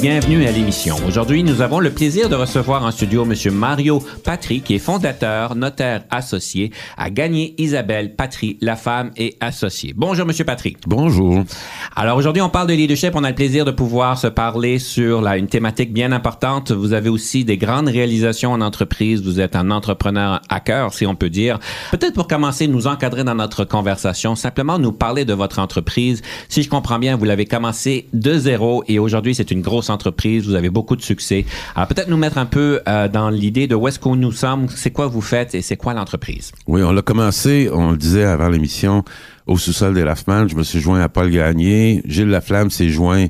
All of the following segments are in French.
Bienvenue à l'émission. Aujourd'hui, nous avons le plaisir de recevoir en studio M. Mario Patry, qui est fondateur, notaire associé à Gagner Isabelle Patry, la femme et associée. Bonjour, M. Patry. Bonjour. Alors aujourd'hui, on parle de leadership. On a le plaisir de pouvoir se parler sur une thématique bien importante. Vous avez aussi des grandes réalisations en entreprise. Vous êtes un entrepreneur à cœur, si on peut dire. Peut-être pour commencer, nous encadrer dans notre conversation, simplement nous parler de votre entreprise. Si je comprends bien, vous l'avez commencé de zéro et aujourd'hui, c'est une grosse entreprise, vous avez beaucoup de succès. Alors peut-être nous mettre un peu euh, dans l'idée de où est-ce qu'on nous sommes, c'est quoi vous faites et c'est quoi l'entreprise? Oui, on l'a commencé, on le disait avant l'émission, au sous-sol des Laffman. Je me suis joint à Paul Gagné. Gilles Laflamme s'est joint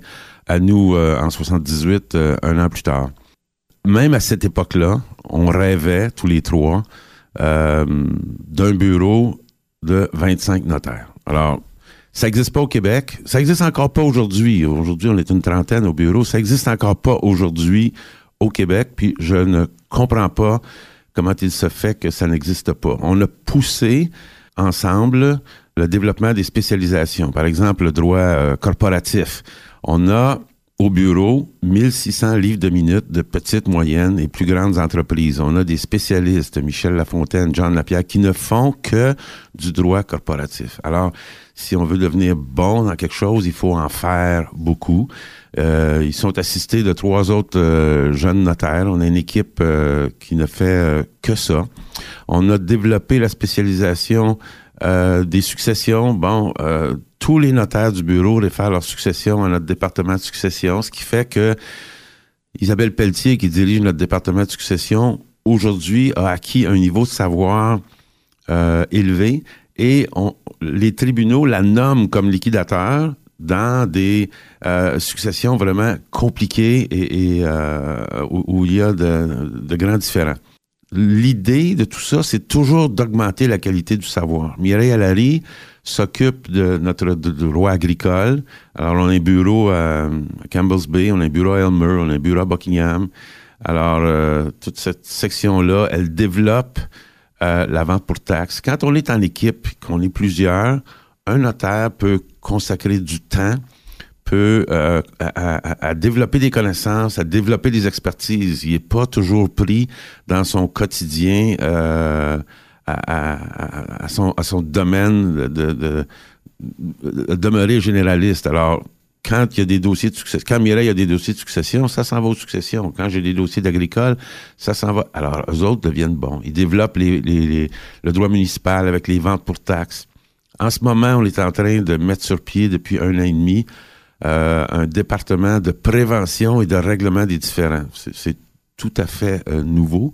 à nous euh, en 78, euh, un an plus tard. Même à cette époque-là, on rêvait tous les trois d'un bureau de 25 notaires. Alors, ça n'existe pas au Québec. Ça n'existe encore pas aujourd'hui. Aujourd'hui, on est une trentaine au bureau. Ça n'existe encore pas aujourd'hui au Québec. Puis je ne comprends pas comment il se fait que ça n'existe pas. On a poussé ensemble le développement des spécialisations. Par exemple, le droit euh, corporatif. On a au bureau 1600 livres de minutes de petites, moyennes et plus grandes entreprises. On a des spécialistes, Michel Lafontaine, John Lapierre, qui ne font que du droit corporatif. Alors, si on veut devenir bon dans quelque chose, il faut en faire beaucoup. Euh, ils sont assistés de trois autres euh, jeunes notaires. On a une équipe euh, qui ne fait que ça. On a développé la spécialisation des successions. Bon, tous les notaires du bureau réfèrent leur succession à notre département de succession, ce qui fait que Isabelle Pelletier, qui dirige notre département de succession, aujourd'hui a acquis un niveau de savoir euh, élevé et les tribunaux la nomment comme liquidateur dans des euh, successions vraiment compliquées et, euh, où, il y a de, de grands différents. L'idée de tout ça, c'est toujours d'augmenter la qualité du savoir. Mireille Allary, s'occupe de notre droit agricole. Alors, on a un bureau à Campbell's Bay, on a un bureau à Elmer, on a un bureau à Buckingham. Alors, euh, toute cette section-là, elle développe euh, la vente pour taxes. Quand on est en équipe, qu'on est plusieurs, un notaire peut consacrer du temps, peut euh, à, développer des connaissances, à développer des expertises. Il n'est pas toujours pris dans son quotidien à, son, domaine de, de, demeurer généraliste. Alors, quand il y a des dossiers de succession, quand Mireille a des dossiers de succession, ça s'en va aux successions. Quand j'ai des dossiers d'agricole, ça s'en va. Alors, eux autres deviennent bons. Ils développent le droit municipal avec les ventes pour taxes. En ce moment, on est en train de mettre sur pied depuis un an et demi euh, un département de prévention et de règlement des différends. C'est tout à fait euh, nouveau.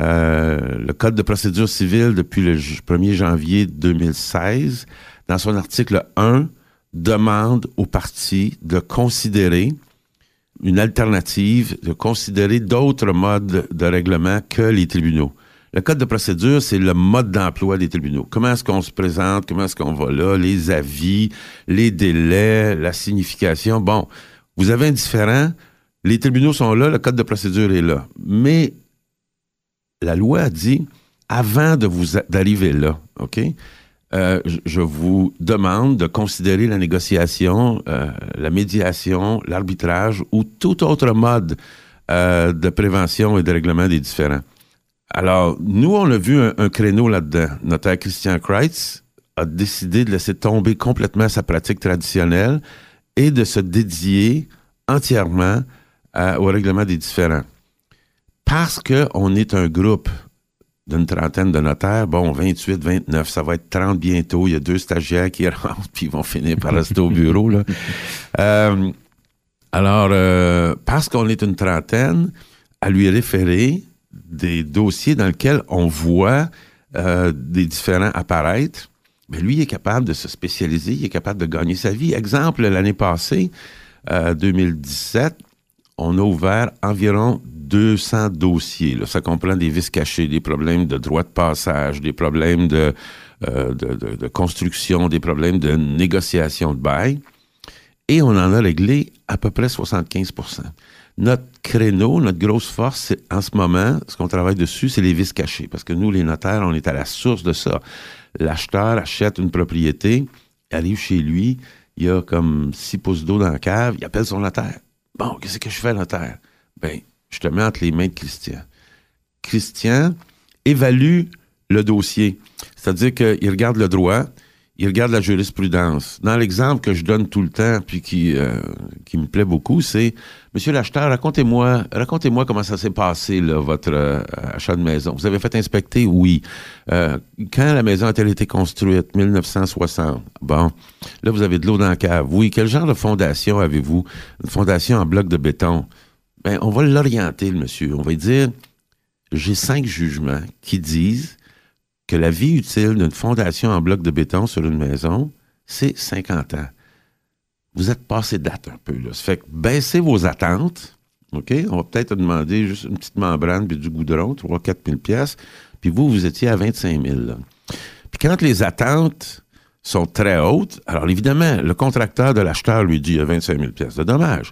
Euh, le Code de procédure civile depuis le 1er janvier 2016, dans son article 1, demande aux partis de considérer une alternative, de considérer d'autres modes de règlement que les tribunaux. Le code de procédure, c'est le mode d'emploi des tribunaux. Comment est-ce qu'on se présente, comment est-ce qu'on va là, les avis, les délais, la signification. Bon, vous avez un différent, les tribunaux sont là, le code de procédure est là. Mais la loi a dit, avant de vous d'arriver là, OK, euh, je vous demande de considérer la négociation, euh, la médiation, l'arbitrage ou tout autre mode euh, de prévention et de règlement des différends. Alors, nous, on a vu un, créneau là-dedans. Notaire Christian Kreitz a décidé de laisser tomber complètement sa pratique traditionnelle et de se dédier entièrement au règlement des différends parce qu'on est un groupe d'une trentaine de notaires, bon, 28, 29, ça va être 30 bientôt. Il y a deux stagiaires qui rentrent, puis ils vont finir par rester au bureau. Là. Euh, alors, euh, parce qu'on est une trentaine, à lui référer des dossiers dans lesquels on voit euh, des différents apparaître, mais ben, lui, il est capable de se spécialiser, il est capable de gagner sa vie. Exemple, l'année passée, 2017, on a ouvert environ 200 dossiers. Ça comprend des vis cachés, des problèmes de droit de passage, des problèmes de, euh, de, construction, des problèmes de négociation de bail. Et on en a réglé à peu près 75% Notre créneau, notre grosse force, en ce moment, ce qu'on travaille dessus, c'est les vis cachés. Parce que nous, les notaires, on est à la source de ça. L'acheteur achète une propriété, arrive chez lui, il y a comme six pouces d'eau dans la cave, il appelle son notaire. Bon, qu'est-ce que je fais, notaire? Ben, je te mets entre les mains de Christian. Christian évalue le dossier. C'est-à-dire qu'il regarde le droit, il regarde la jurisprudence. Dans l'exemple que je donne tout le temps, puis qui, euh, qui me plaît beaucoup, c'est Monsieur l'acheteur, racontez-moi, racontez-moi comment ça s'est passé, votre euh, achat de maison. Vous avez fait inspecter? Oui. Euh, quand la maison a-t-elle été construite? 1960. Bon. Là, vous avez de l'eau dans la cave. Oui. Quel genre de fondation avez-vous? Une fondation en bloc de béton ben, on va l'orienter, le monsieur. On va dire, j'ai cinq jugements qui disent que la vie utile d'une fondation en bloc de béton sur une maison, c'est 50 ans. Vous êtes passé date un peu, là. Ça fait que baissez vos attentes? On va peut-être demander juste une petite membrane puis du goudron, 3 4 000 pièces. Puis vous, vous étiez à 25 000, Puis quand les attentes sont très hautes, alors évidemment, le contracteur de l'acheteur lui dit, il y a 25 000 pièces de dommages.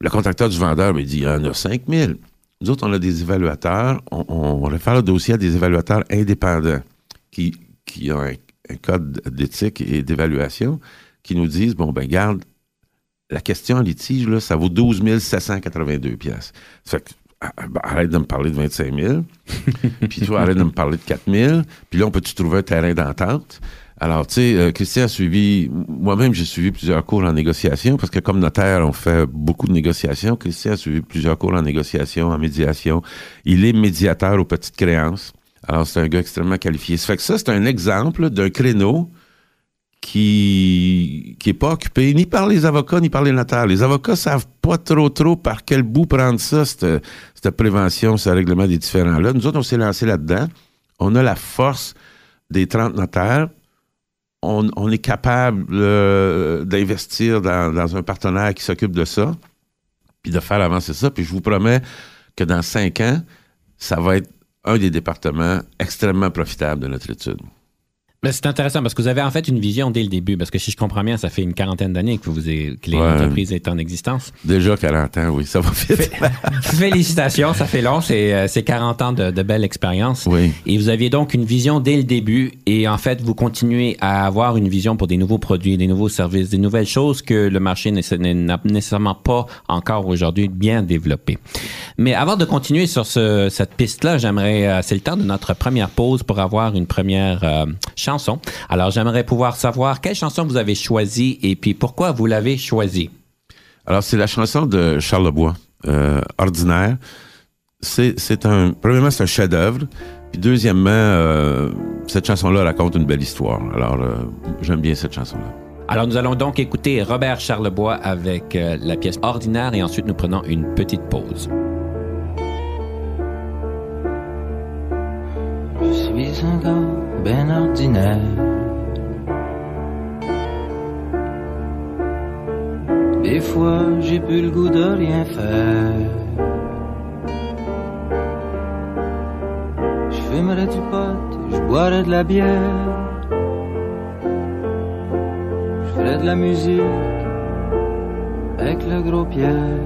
Le contracteur du vendeur me dit, il y en a 5 000. Nous autres, on a des évaluateurs. On, réfère le dossier à des évaluateurs indépendants qui, qui ont un, code d'éthique et d'évaluation qui nous disent, bon, ben garde, la question en litige, là, ça vaut 12 782 pièces. Fait que, ah, ben, arrête de me parler de 25 000, puis toi, arrête de me parler de 4 000, puis là, on peut-tu trouver un terrain d'entente? Alors, tu sais, euh, Christian a suivi, moi-même, j'ai suivi plusieurs cours en négociation, parce que comme notaire, on fait beaucoup de négociations. Christian a suivi plusieurs cours en négociation, en médiation. Il est médiateur aux petites créances. Alors, c'est un gars extrêmement qualifié. Ça fait que ça, c'est un exemple d'un créneau qui qui pas occupé ni par les avocats ni par les notaires. Les avocats savent pas trop trop par quel bout prendre ça, cette, cette prévention, ce règlement des différents-là. Nous autres, on s'est lancé là-dedans. On a la force des 30 notaires on, est capable euh, d'investir dans, un partenaire qui s'occupe de ça, puis de faire avancer ça. Puis je vous promets que dans cinq ans, ça va être un des départements extrêmement profitables de notre étude. Ben, c'est intéressant parce que vous avez en fait une vision dès le début. Parce que si je comprends bien, ça fait une quarantaine d'années que, vous que l'entreprise est en existence. Déjà 40 ans, oui, ça va vite. Félicitations, ça fait long. C'est, 40 euh, ans de, de belle expérience. Oui. Et vous aviez donc une vision dès le début. Et en fait, vous continuez à avoir une vision pour des nouveaux produits, des nouveaux services, des nouvelles choses que le marché n'a nécessairement pas encore aujourd'hui bien développé. Mais avant de continuer sur ce, cette piste-là, j'aimerais, euh, c'est le temps de notre première pause pour avoir une première euh, Alors, j'aimerais pouvoir savoir quelle chanson vous avez choisie et puis pourquoi vous l'avez choisie. Alors, c'est la chanson de Charles Lebois, euh, Ordinaire. C'est un, premièrement, c'est un chef-d'œuvre. Puis deuxièmement, euh, cette chanson-là raconte une belle histoire. Alors, euh, j'aime bien cette chanson-là. Alors, nous allons donc écouter Robert Charlebois avec la pièce Ordinaire et ensuite nous prenons une petite pause. Suis un gars ben ordinaire. Des fois, j'ai plus le goût de rien faire. Je fumerais du pot, je boirais de la bière. Je ferais de la musique avec le gros Pierre.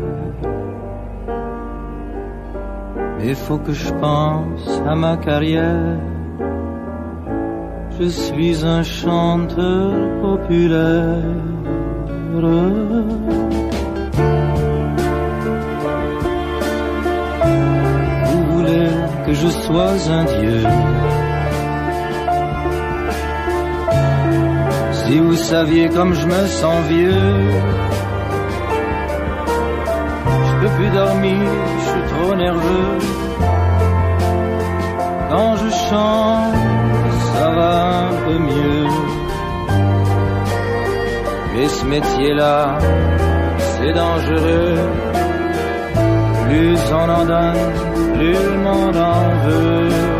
Mais faut que je pense à ma carrière. Je suis un chanteur populaire. Vous voulez que je sois un dieu? Si vous saviez comme je me sens vieux, je peux plus dormir, je suis trop nerveux. Quand je chante, ça va un peu mieux. Mais ce métier-là, c'est dangereux. Plus on en donne, plus le monde en veut.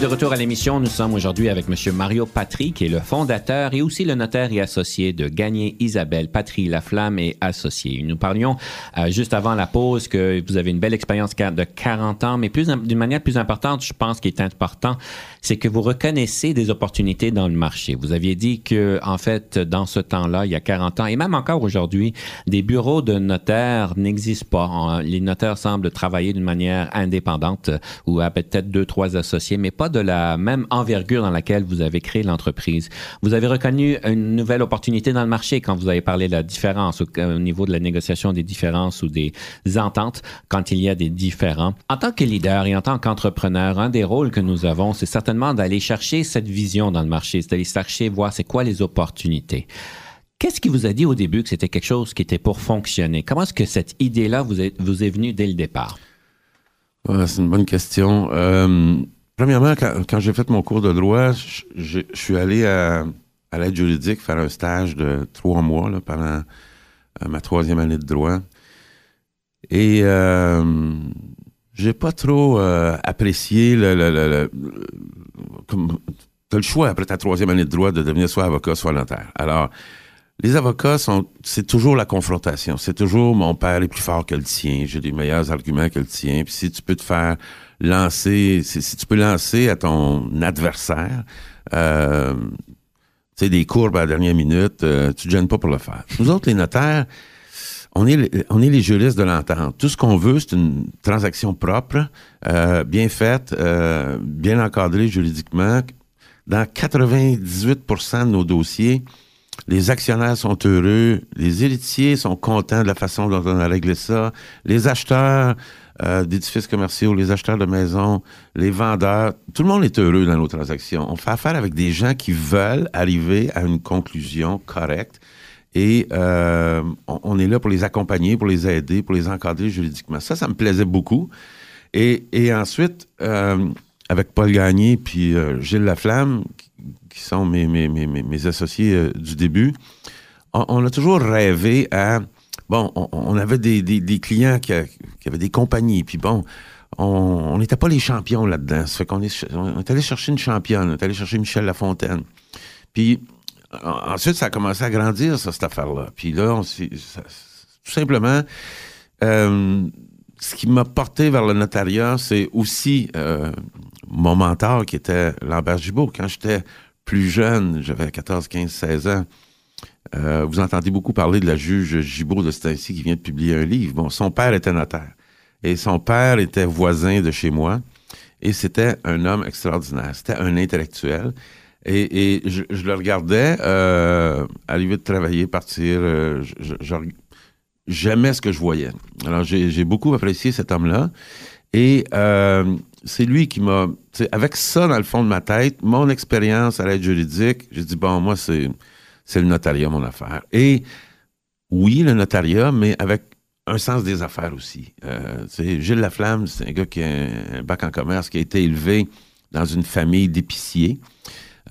De retour à l'émission, nous sommes aujourd'hui avec M. Mario Patry, qui est le fondateur et aussi le notaire et associé de Gagné Isabelle Patry Laflamme et associé. Nous parlions euh, juste avant la pause que vous avez une belle expérience de 40 ans, mais plus d'une manière plus importante, je pense qu'il est important, c'est que vous reconnaissez des opportunités dans le marché. Vous aviez dit que, en fait, dans ce temps-là, il y a 40 ans, et même encore aujourd'hui, des bureaux de notaires n'existent pas. Les notaires semblent travailler d'une manière indépendante ou à peut-être deux, trois associés, mais pas de la même envergure dans laquelle vous avez créé l'entreprise. Vous avez reconnu une nouvelle opportunité dans le marché quand vous avez parlé de la différence au, au niveau de la négociation des différences ou des ententes quand il y a des différends. En tant que leader et en tant qu'entrepreneur, un des rôles que nous avons, c'est certainement d'aller chercher cette vision dans le marché, c'est d'aller chercher, voir c'est quoi les opportunités. Qu'est-ce qui vous a dit au début que c'était quelque chose qui était pour fonctionner? Comment est-ce que cette idée-là vous est, vous est venue dès le départ? c'est une bonne question. Euh, Premièrement, quand, j'ai fait mon cours de droit, je, suis allé à, l'aide juridique faire un stage de trois mois pendant euh, ma troisième année de droit. Et euh, j'ai pas trop euh, apprécié le, le, le, le choix après ta troisième année de droit de devenir soit avocat, soit notaire. Alors, les avocats c'est toujours la confrontation. C'est toujours mon père est plus fort que le tien. J'ai des meilleurs arguments que le tien. Puis si tu peux te faire lancer, si, tu peux lancer à ton adversaire, euh, tu sais, des courbes à la dernière minute, euh, tu te gênes pas pour le faire. Nous autres, les notaires, on est, les juristes de l'entente. Tout ce qu'on veut, c'est une transaction propre, euh, bien faite, bien encadrée juridiquement. Dans 98% de nos dossiers, les actionnaires sont heureux, les héritiers sont contents de la façon dont on a réglé ça, les acheteurs euh, d'édifices commerciaux, les acheteurs de maisons, les vendeurs, tout le monde est heureux dans nos transactions. On fait affaire avec des gens qui veulent arriver à une conclusion correcte et euh, on, est là pour les accompagner, pour les aider, pour les encadrer juridiquement. Ça, ça me plaisait beaucoup. Et, ensuite, euh, avec Paul Gagné puis Gilles Laflamme, qui sont mes, associés du début, on, a toujours rêvé à... Bon, on, avait des, clients qui, avaient des compagnies, puis bon, on n'était pas les champions là-dedans. Ça fait qu'on est, on est allé chercher une championne, on est allé chercher Michel Lafontaine. Puis ensuite, ça a commencé à grandir, ça, cette affaire-là. Puis là, on, tout simplement, euh, ce qui m'a porté vers le notariat, c'est aussi euh, mon mentor qui était Lambert Gibault. Quand j'étais plus jeune, j'avais 14, 15, 16 ans, euh, vous entendez beaucoup parler de la juge Gibault de Stacy qui vient de publier un livre. Bon, son père était notaire et son père était voisin de chez moi et c'était un homme extraordinaire. C'était un intellectuel. Et, je, le regardais euh, arriver de travailler, partir. Euh, j'aimais ce que je voyais. Alors, j'ai beaucoup apprécié cet homme-là. Et euh, c'est lui qui m'a, avec ça dans le fond de ma tête, mon expérience à l'aide juridique, j'ai dit bon, moi c'est c'est le notariat mon affaire. Et oui, le notariat, mais avec un sens des affaires aussi. Euh, Gilles Laflamme, c'est un gars qui a un bac en commerce, qui a été élevé dans une famille d'épiciers.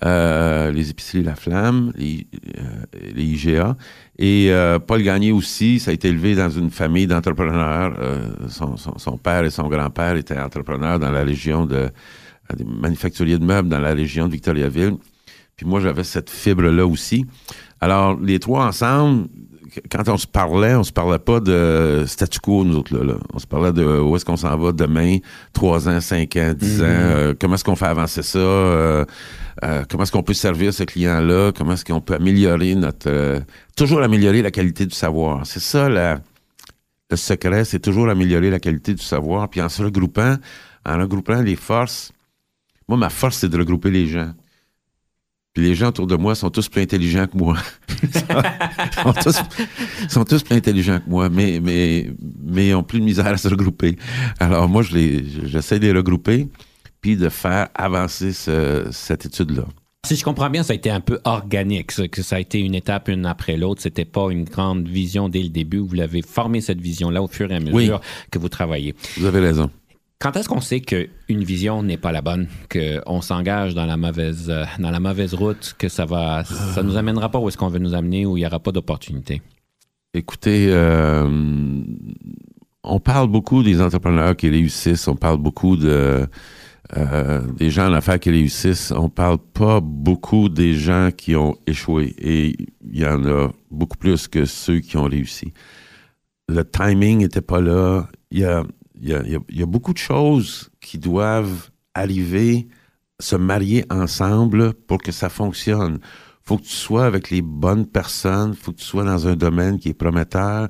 Euh, les épiceries La Flamme, les, euh, IGA. Et euh, Paul Gagné aussi, ça a été élevé dans une famille d'entrepreneurs. Son, son, son, père et son grand-père étaient entrepreneurs dans la région de des manufacturiers de meubles dans la région de Victoriaville. Puis moi, j'avais cette fibre-là aussi. Alors, les trois ensemble, quand on se parlait, on se parlait pas de statu quo, nous autres, là. On se parlait de où est-ce qu'on s'en va demain, trois ans, cinq ans, dix ans, mm-hmm. comment est-ce qu'on fait avancer ça, euh, comment est-ce qu'on peut servir ce client-là? Comment est-ce qu'on peut améliorer notre... Euh, toujours améliorer la qualité du savoir. C'est ça le secret, c'est toujours améliorer la qualité du savoir. Puis en se regroupant, en regroupant les forces, moi, ma force, c'est de regrouper les gens. Puis les gens autour de moi sont tous plus intelligents que moi. sont, tous, sont tous plus intelligents que moi, mais, mais, mais ils ont plus de misère à se regrouper. Alors moi, je les, j'essaie de les regrouper puis de faire avancer cette étude-là. Si je comprends bien, ça a été un peu organique, que ça a été une étape une après l'autre. C'était pas une grande vision dès le début. Vous l'avez formé cette vision-là au fur et à mesure que vous travaillez. Vous avez raison. Quand est-ce qu'on sait qu'une vision n'est pas la bonne, qu'on s'engage dans la mauvaise euh, dans la mauvaise route, que ça va ça nous amènera pas où est-ce qu'on veut nous amener, où il n'y aura pas d'opportunité? Écoutez, euh, on parle beaucoup des entrepreneurs qui réussissent, on parle beaucoup euh, des gens en affaires qui réussissent, on parle pas beaucoup des gens qui ont échoué. Et il y en a beaucoup plus que ceux qui ont réussi. Le timing n'était pas là. Il y a, il y, a, beaucoup de choses qui doivent arriver, se marier ensemble pour que ça fonctionne. Faut que tu sois avec les bonnes personnes, faut que tu sois dans un domaine qui est prometteur,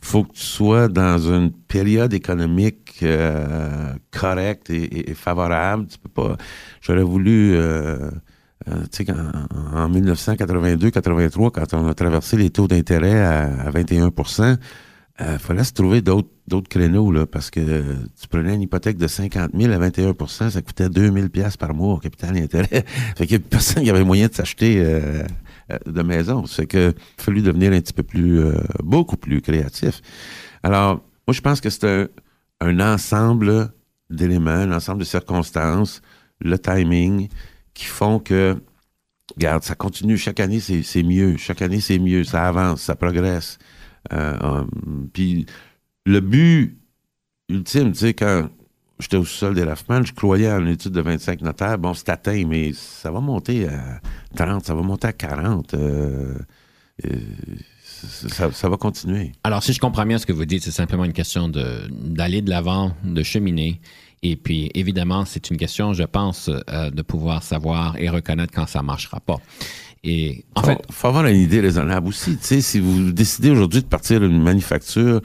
faut que tu sois dans une période économique euh, correcte et, favorable. Tu peux pas. J'aurais voulu. Euh, euh, tu sais, en, en 1982-83, quand on a traversé les taux d'intérêt à, à 21 il euh, fallait se trouver d'autres créneaux, là, parce que tu prenais une hypothèque de 50 000 à 21% ça coûtait 2000 pièces par mois au capital et intérêt. fait qu'il y a personne qui avait moyen de s'acheter euh, euh, de maison. C'est que il fallu devenir un petit peu plus, beaucoup plus créatif. Alors, moi, je pense que c'est un, un ensemble d'éléments, un ensemble de circonstances, le timing, qui font que, regarde, ça continue. Chaque année, c'est mieux. Chaque année, c'est mieux. Ça avance, ça progresse. Euh, puis le but ultime, tu sais, quand j'étais au sol des Raffman, je croyais à une étude de 25 notaires. Bon, c'est atteint, mais ça va monter à 30, ça va monter à 40. Euh, euh, ça, va continuer. Alors, si je comprends bien ce que vous dites, c'est simplement une question d'aller de, l'avant, de cheminer. Et puis, évidemment, c'est une question, je pense, euh, de pouvoir savoir et reconnaître quand ça ne marchera pas. Et en fait, faut avoir une idée raisonnable aussi. Tu sais, si vous décidez aujourd'hui de partir d'une manufacture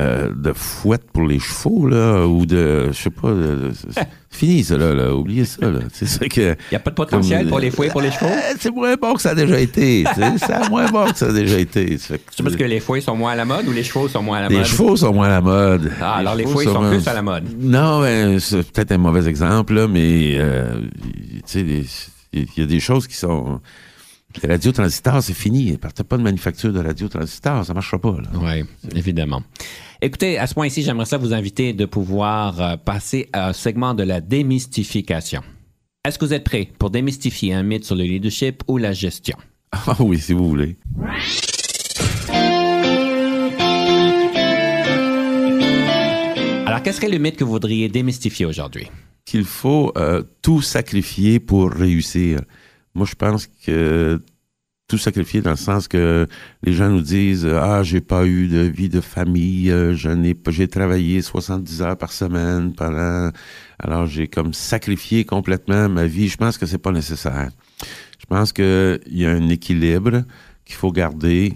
euh, de fouette pour les chevaux là, ou de, je sais pas, fini ça là, oubliez ça là. C'est ça que. Il y a pas de potentiel pour les fouets pour les chevaux? Euh, c'est moins bon que ça a déjà été. c'est moins bon que ça a déjà été. C'est parce que les fouets sont moins à la mode ou les chevaux sont moins à la mode? Les chevaux sont moins à la mode. Ah, alors les fouets sont, plus à la mode. Non, ben, c'est peut-être un mauvais exemple là, mais euh, tu sais, il y a des choses qui sont les radiotransistors, c'est fini. Il n'y pas de manufacture de radiotransistors. Ça ne marchera pas. Oui, évidemment. Écoutez, à ce point-ci, j'aimerais ça vous inviter de pouvoir euh, passer à un segment de la démystification. Est-ce que vous êtes prêt pour démystifier un mythe sur le leadership ou la gestion? Ah oui, si vous voulez. Alors, quel serait le mythe que vous voudriez démystifier aujourd'hui? Qu'il faut euh, tout sacrifier pour réussir. Moi, je pense que tout sacrifier dans le sens que les gens nous disent ah j'ai pas eu de vie de famille n'ai pas j'ai travaillé 70 heures par semaine pendant alors j'ai comme sacrifié complètement ma vie je pense que c'est pas nécessaire. Je pense que il y a un équilibre qu'il faut garder.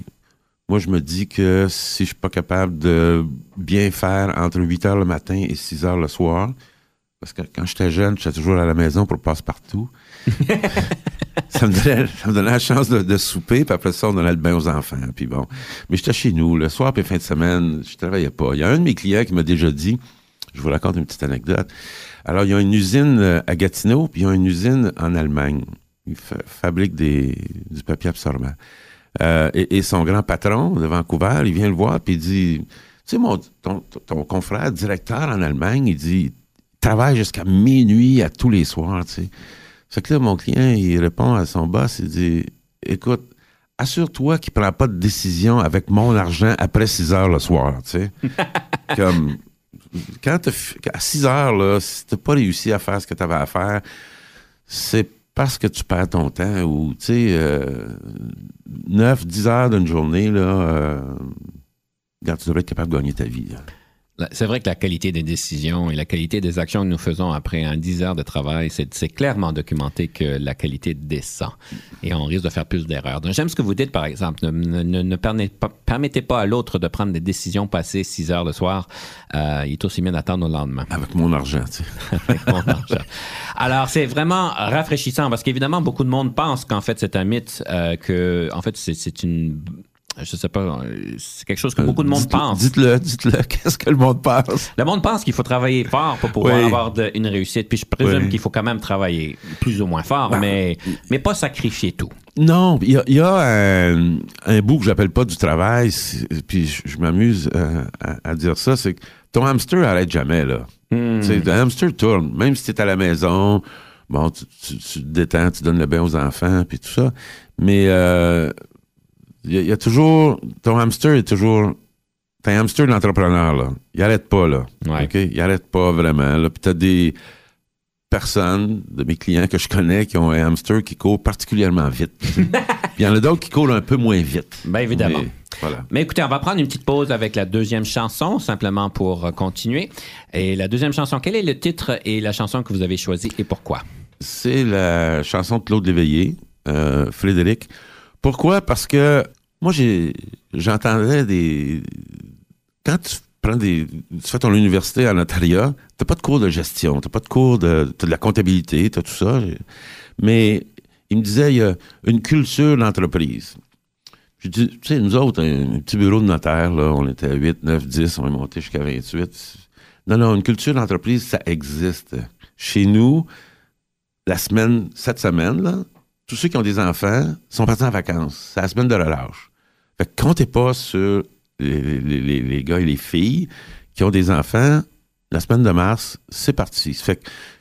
Moi je me dis que si je suis pas capable de bien faire entre 8 heures le matin et 6 heures le soir parce que quand j'étais jeune j'étais toujours à la maison pour passe partout ça, me donnait, la chance de, souper, puis après ça, on donnait le bain aux enfants. Puis bon. Mais j'étais chez nous, le soir puis fin de semaine, je travaillais pas. Il y a un de mes clients qui m'a déjà dit, je vous raconte une petite anecdote. Alors, il y a une usine euh, à Gatineau, puis il y a une usine en Allemagne. Ils fabriquent des, du papier absorbant. Euh, et, et, son grand patron de Vancouver, il vient le voir, puis il dit, tu sais, mon, ton, ton confrère directeur en Allemagne, il dit, travaille jusqu'à minuit à tous les soirs, tu sais. Fait que là, mon client, il répond à son boss, il dit Écoute, assure-toi qu'il ne prend pas de décision avec mon argent après 6 heures le soir, tu sais. Comme quand à 6 heures, là, si t'as pas réussi à faire ce que tu avais à faire, c'est parce que tu perds ton temps ou, tu sais, euh, 9, 10 heures d'une journée, là, euh, tu devrais être capable de gagner ta vie. Là. C'est vrai que la qualité des décisions et la qualité des actions que nous faisons après un 10 heures de travail, c'est clairement documenté que la qualité descend et on risque de faire plus d'erreurs. Donc, j'aime ce que vous dites, par exemple. Ne, ne, ne permettez pas à l'autre de prendre des décisions passées 6 heures le soir. Euh, il est aussi bien d'attendre au lendemain. Avec mon argent, tu sais. Avec mon argent. Alors, c'est vraiment rafraîchissant parce qu'évidemment, beaucoup de monde pense qu'en fait, c'est un mythe, euh, que, en fait, c'est une je sais pas, c'est quelque chose que beaucoup de monde pense. Dites-le, dites-le, qu'est-ce que le monde pense? Le monde pense qu'il faut travailler fort pour pouvoir oui. avoir de, une réussite, puis je présume oui. qu'il faut quand même travailler plus ou moins fort, ben, mais, mais pas sacrifier tout. Non, il y a, y a un, un, bout que j'appelle pas du travail, puis je, je m'amuse euh, à, à, dire ça, c'est que ton hamster arrête jamais, là. Hmm. Le hamster tourne. Même si tu es à la maison, bon, tu, tu- tu te détends, tu donnes le bain aux enfants, puis tout ça. Mais euh, il y, a- il y a toujours... Ton hamster est toujours... T'es un hamster de l'entrepreneur, là. Il arrête pas, là. Ouais. OK? Il arrête pas vraiment. Là. Puis t'as des personnes, de mes clients que je connais, qui ont un hamster qui court particulièrement vite. Puis il y en a d'autres qui courent un peu moins vite. Bien évidemment. Mais, voilà. Mais écoutez, on va prendre une petite pause avec la deuxième chanson, simplement pour euh, continuer. Et la deuxième chanson, quel est le titre et la chanson que vous avez choisie et pourquoi? C'est la chanson de Claude Léveillé, euh, Frédéric. Pourquoi? Parce que moi, j'entendais des... Quand tu prends des... Tu fais ton université en Ontario, t'as pas de cours de gestion, t'as pas de cours de... T'as de la comptabilité, t'as tout ça. Mais il me disait, il y a une culture d'entreprise. Je dis, tu sais, nous autres, un, un petit bureau de notaire, là, on était à 8, 9, 10, on est monté jusqu'à 28. Non, non, une culture d'entreprise, ça existe. Chez nous, la semaine, cette semaine, là, tous ceux qui ont des enfants sont partis en vacances. C'est la semaine de relâche. Fait que comptez pas sur les, gars et les filles qui ont des enfants. La semaine de mars, c'est parti.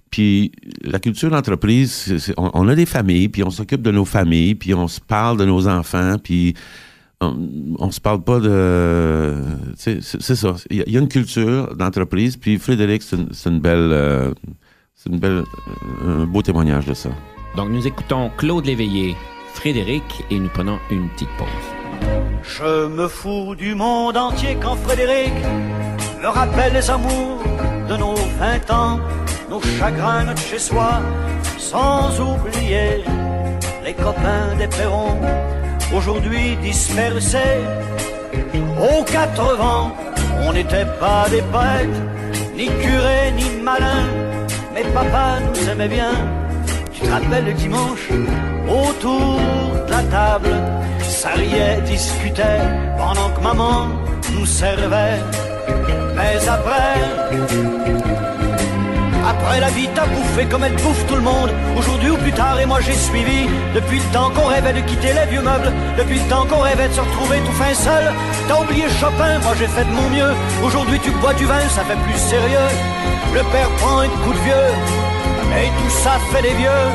Puis la culture d'entreprise, on, a des familles, puis on s'occupe de nos familles, puis on se parle de nos enfants, puis on, on se parle pas de... C'est ça. Il y, a- une culture d'entreprise, puis Frédéric, c'est une, belle... euh, c'est belle, un beau témoignage de ça. Donc, nous écoutons Claude Léveillé, Frédéric, et nous prenons une petite pause. Je me fous du monde entier quand Frédéric me rappelle les amours de nos vingt ans, nos chagrins, notre chez-soi, sans oublier les copains des perrons, aujourd'hui dispersés aux quatre vents. On n'était pas des poètes, ni curés, ni malins, mais papa nous aimait bien. Tu te rappelles le dimanche, autour de la table, ça riait, discutait, pendant que maman nous servait. Mais après, après la vie t'a bouffé comme elle bouffe tout le monde, aujourd'hui ou plus tard, et moi j'ai suivi. Depuis le temps qu'on rêvait de quitter les vieux meubles, depuis le temps qu'on rêvait de se retrouver tout fin seul. T'as oublié Chopin, moi j'ai fait de mon mieux. Aujourd'hui tu bois du vin, ça fait plus sérieux. Le père prend un coup de vieux, et tout ça fait des vieux.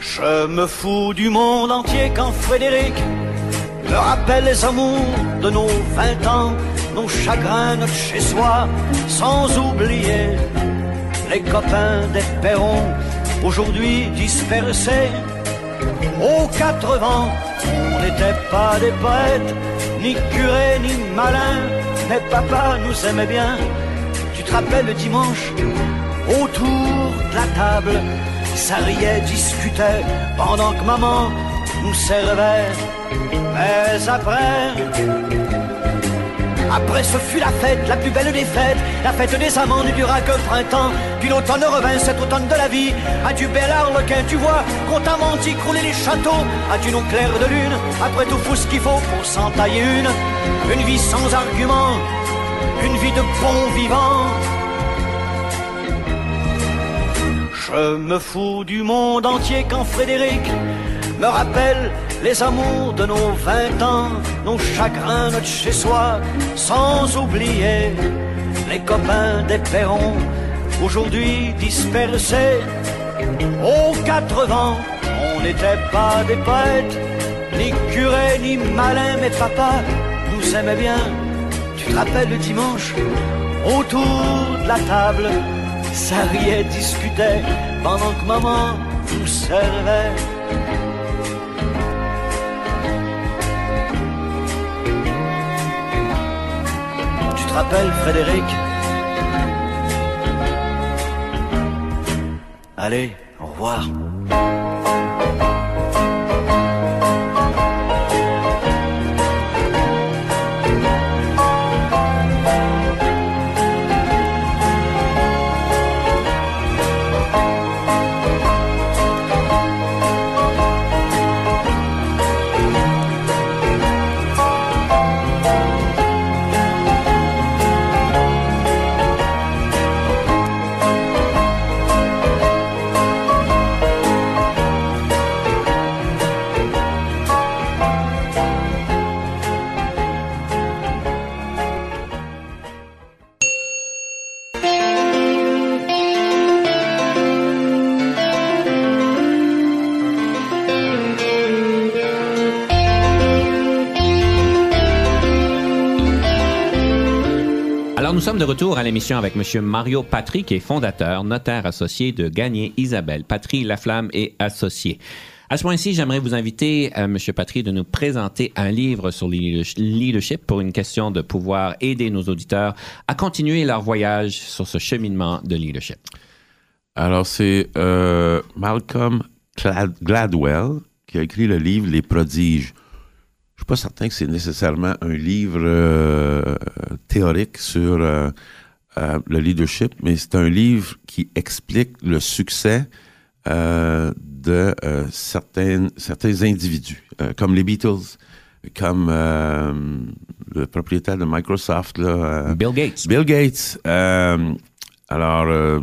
Je me fous du monde entier quand Frédéric me rappelle les amours de nos vingt ans, nos chagrins, notre chez-soi, sans oublier les copains des perrons, aujourd'hui dispersés aux quatre vents. On n'était pas des poètes, ni curés, ni malins, mais papa nous aimait bien. Rappelles le dimanche, autour de la table, ça riait, discutait, pendant que maman nous servait. Mais après, après ce fut la fête, la plus belle des fêtes, la fête des amants ne dura que printemps, puis l'automne revint, cet automne de la vie. Adieu bel arlequin, tu vois, qu'on t'a menti, crouler les châteaux, adieu non clair de lune, après tout faut ce qu'il faut pour s'en tailler une, une vie sans argument, une vie de bon vivant. Je me fous du monde entier quand Frédéric me rappelle les amours de nos vingt ans, nos chagrins, notre chez-soi, sans oublier les copains des perrons, aujourd'hui dispersés aux quatre vents. On n'était pas des poètes, ni curés, ni malins, mais papa nous aimait bien. Rappelles le dimanche, autour de la table, ça riait, discutait, pendant que maman nous servait. Tu te rappelles, Frédéric? Allez, au revoir. De retour à l'émission avec M. Mario Patry, qui est fondateur, notaire associé de Gagné Isabelle, Patry Laflamme et associé. À ce point-ci, j'aimerais vous inviter, euh, M. Patry, de nous présenter un livre sur le leadership pour une question de pouvoir aider nos auditeurs à continuer leur voyage sur ce cheminement de leadership. Alors, c'est euh, Malcolm Glad- Gladwell qui a écrit le livre Les prodiges. Je suis pas certain que c'est nécessairement un livre euh, théorique sur euh, euh, le leadership, mais c'est un livre qui explique le succès de certains, certains individus, comme les Beatles, comme le propriétaire de Microsoft, là, Bill Gates. Bill Gates. alors, euh,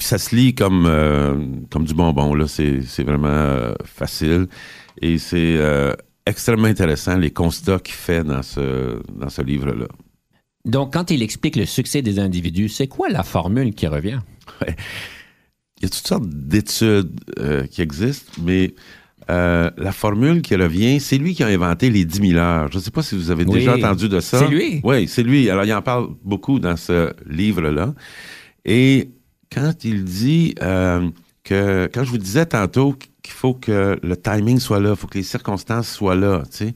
ça se lit comme euh, comme du bonbon là. C'est vraiment euh, facile et c'est extrêmement intéressant les constats qu'il fait dans ce dans ce livre là. Donc, quand il explique le succès des individus, c'est quoi la formule qui revient? Il y a toutes sortes d'études euh, qui existent, mais euh, la formule qui revient, c'est lui qui a inventé les 10 000 heures. Je ne sais pas si vous avez Oui. déjà entendu de ça. C'est lui? Oui, c'est lui. Alors, il en parle beaucoup dans ce livre-là. Et quand il dit euh, que, quand je vous disais tantôt qu'il faut que le timing soit là, il faut que les circonstances soient là, tu sais,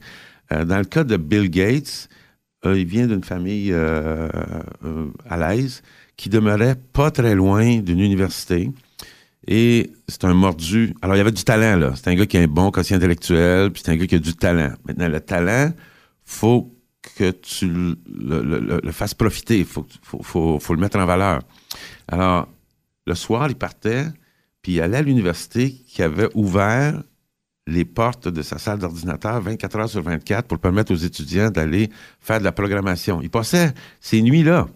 euh, dans le cas de Bill Gates, euh, il vient d'une famille euh, à l'aise qui demeurait pas très loin d'une université. Et c'est un mordu. Alors, il y avait du talent, là. C'est un gars qui a un bon quotient intellectuel, puis c'est un gars qui a du talent. Maintenant, le talent, faut que tu le, fasses profiter. Faut, faut le mettre en valeur. Alors, le soir, il partait, puis il allait à l'université qui avait ouvert les portes de sa salle d'ordinateur 24 heures sur 24 pour permettre aux étudiants d'aller faire de la programmation. Il passait ces nuits-là.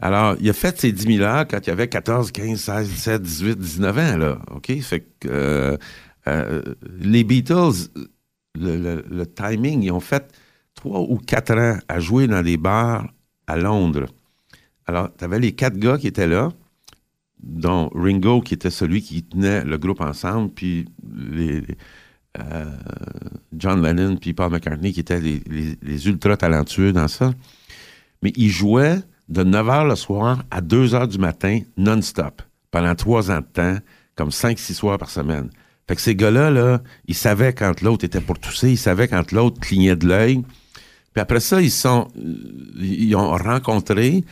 Alors, il a fait ses 10 000 heures quand il avait 14, 15, 16, 17, 18, 19 ans, là. OK? Fait que euh, euh, les Beatles, le, timing, ils ont fait trois ou quatre ans à jouer dans des bars à Londres. Alors, tu avais les quatre gars qui étaient là, dont Ringo, qui était celui qui tenait le groupe ensemble, puis les, euh, John Lennon, puis Paul McCartney, qui étaient les, ultra talentueux dans ça. Mais ils jouaient de 9 h le soir à 2 h du matin, non-stop, pendant trois ans de temps, comme 5-6 soirs par semaine. Fait que ces gars-là, là, ils savaient quand l'autre était pour tousser, ils savaient quand l'autre clignait de l'œil. Puis après ça, ils sont, ils ont rencontré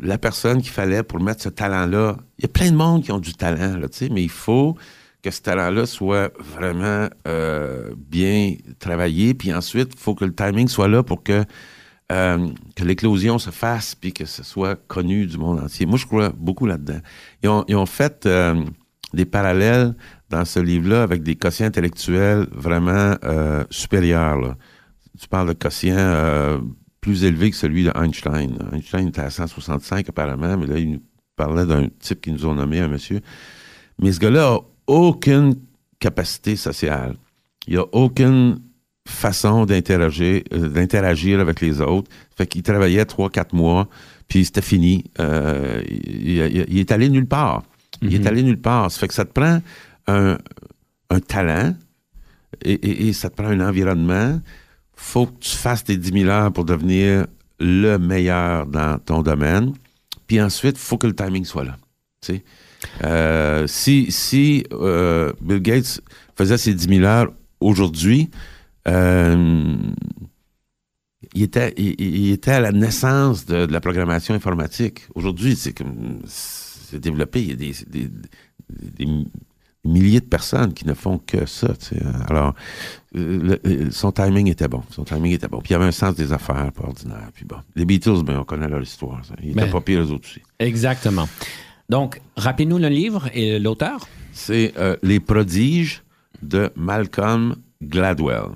la personne qu'il fallait pour mettre ce talent-là. Il y a plein de monde qui ont du talent, là, mais il faut que ce talent-là soit vraiment euh, bien travaillé. Puis ensuite, il faut que le timing soit là pour que, euh, que l'éclosion se fasse puis que ce soit connu du monde entier. Moi, je crois beaucoup là-dedans. Ils ont, fait euh, des parallèles dans ce livre-là avec des quotients intellectuels vraiment supérieurs. Tu parles de quotient plus élevé que celui de Einstein. Était à 165 apparemment, mais là, il nous parlait d'un type qui nous a nommé un monsieur. Mais ce gars-là a aucune capacité sociale. Il a aucune façon d'interagir, euh, d'interagir avec les autres. Fait qu'il travaillait trois, quatre mois, puis c'était fini. Euh, il, il- il est allé nulle part. Il est allé nulle part. Ça fait que ça te prend un, un talent et, et- et ça te prend un environnement. Faut que tu fasses tes 10 000 heures pour devenir le meilleur dans ton domaine. Puis ensuite, faut que le timing soit là. Euh, si si euh, Bill Gates faisait ses 10 000 heures aujourd'hui, euh, il, était, il, il était à la naissance de, la programmation informatique. Aujourd'hui, c'est comme c'est développé. Il y a des, des, milliers de personnes qui ne font que ça. Alors, le- son timing était bon. Son timing était bon. Puis il y avait un sens des affaires, pas ordinaire. Puis bon, les Beatles, ben, on connaît leur histoire. ça. Ils étaient Ben. pas pires eux autres aussi. Exactement. Donc, rappelez-nous le livre et l'auteur. C'est euh, Les prodiges de Malcolm Gladwell.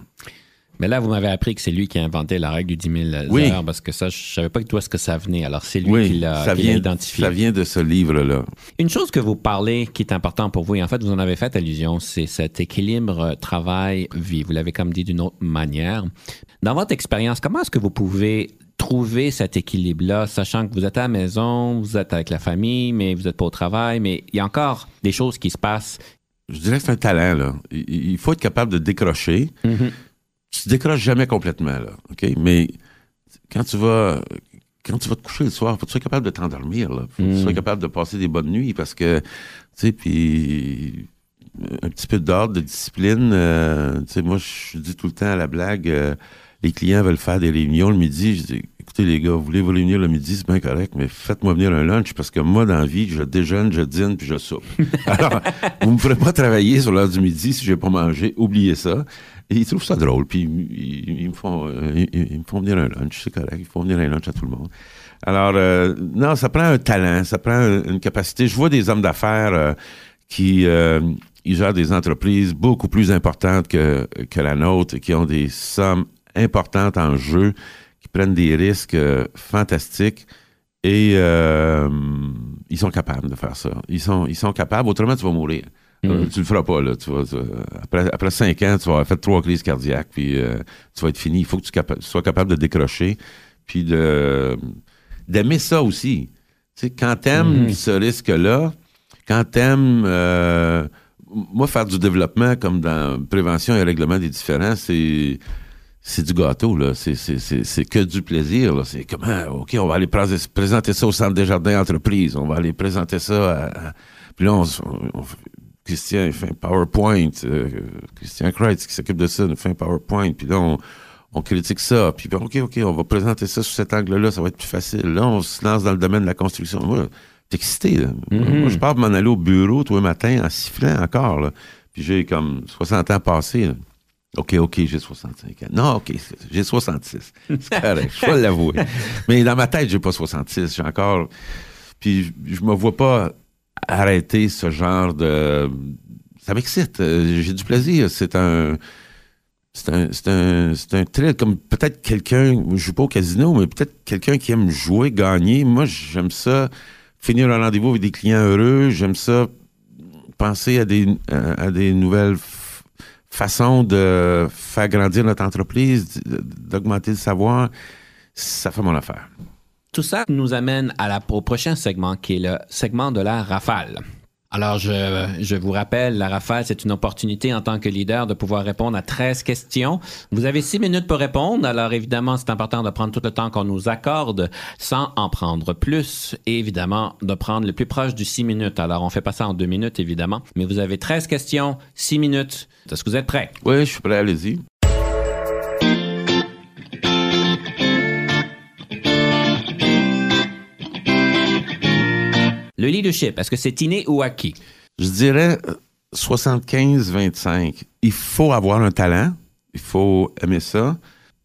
Mais là, vous m'avez appris que c'est lui qui a inventé la règle du 10 000 Oui. heures, parce que ça, je savais pas d'où est-ce que ça venait. Alors, c'est lui qui Oui, l'a qui identifié. ça vient de ce livre-là. Une chose que vous parlez qui est important pour vous, et en fait, vous en avez fait allusion, c'est cet équilibre euh, travail-vie. Vous l'avez comme dit d'une autre manière. Dans votre expérience, comment est-ce que vous pouvez trouver cet équilibre-là, sachant que vous êtes à la maison, vous êtes avec la famille, mais vous n'êtes pas au travail, mais il y a encore des choses qui se passent? Je dirais que c'est un talent, là. Il, il faut être capable de décrocher. Tu décroches jamais complètement, là. OK? Mais quand tu vas, quand tu vas te coucher le soir, faut que tu sois capable de t'endormir, là. Faut que tu sois capable de passer des bonnes nuits parce que, tu sais, puis un petit peu d'ordre, de discipline. euh, tu sais, moi, je dis tout le temps à la blague, euh, les clients veulent faire des réunions le midi. Je dis, écoutez, les gars, vous voulez vous réunir le midi, c'est bien correct, mais faites-moi venir un lunch parce que moi, dans la vie, je déjeune, je dîne, puis je soupe. Alors, vous me ferez pas travailler sur l'heure du midi si je vais pas manger. Oubliez ça. Et ils trouvent ça drôle, puis ils, ils- ils me font, euh, ils, ils me font venir un lunch, c'est correct. Ils font venir un lunch à tout le monde. Alors, euh, non, ça prend un talent, ça prend un- une capacité. Je vois des hommes d'affaires euh, qui euh, ils gèrent des entreprises beaucoup plus importantes que, que la nôtre, qui ont des sommes importantes en jeu, qui prennent des risques euh, fantastiques et euh, ils sont capables de faire ça. Ils sont, ils sont capables, autrement tu vas mourir. Euh, Mm. tu le feras pas, là. Tu vas, tu- après, après cinq ans, tu vas avoir fait trois crises cardiaques, puis euh, tu vas être fini. Il faut que tu, capa- sois capable de décrocher, puis de d'aimer ça aussi. Tu sais, quand t'aimes Mhm. ce risque-là, quand t'aimes... Euh, moi, faire du développement comme dans prévention et règlement des différends, c'est c'est du gâteau, là. C'est, que du plaisir, là. C'est comment, OK, on va aller prés- présenter ça au Centre des jardins entreprises. On va aller présenter ça à... à- puis là, on, on- Christian il fait un PowerPoint. euh, Christian Kreitz qui s'occupe de ça, nous fait un PowerPoint. Puis là, on, on critique ça. Puis ben, OK, OK, on va présenter ça sous cet angle-là. Ça va être plus facile. Là, on se lance dans le domaine de la construction. Moi, t'es excité, là. Mhm. Moi, je pars de m'en aller au bureau tous les matins en sifflant encore, là. Puis j'ai comme 60 ans passés, là. OK, OK, j'ai 65 ans. Non, OK, j'ai 66. C'est correct, je vais l'avouer. Mais dans ma tête, j'ai pas 66. J'ai encore... Puis je, me vois pas arrêter ce genre de... Ça m'excite. euh, J'ai du plaisir. C'est un... C'est un, c'est un, un trait comme peut-être quelqu'un, je joue pas au casino, mais peut-être quelqu'un qui aime jouer, gagner. Moi, j'aime ça, finir un rendez-vous avec des clients heureux. J'aime ça, penser à des, à des nouvelles f- façons de faire grandir notre entreprise, d'augmenter le savoir. Ça fait mon affaire. Tout ça nous amène à la, au prochain segment qui est le segment de la rafale. Alors, je, je vous rappelle, la rafale, c'est une opportunité en tant que leader de pouvoir répondre à 13 questions. Vous avez 6 minutes pour répondre. Alors, évidemment, c'est important de prendre tout le temps qu'on nous accorde sans en prendre plus. Et évidemment, de prendre le plus proche du 6 minutes. Alors, on fait pas ça en 2 minutes, évidemment. Mais vous avez 13 questions, 6 minutes. Est-ce que vous êtes prêts? Oui, je suis prêt, allez-y. Le leadership, est-ce que c'est inné ou acquis? Je dirais euh, 75-25. Il faut avoir un talent. Il faut aimer ça.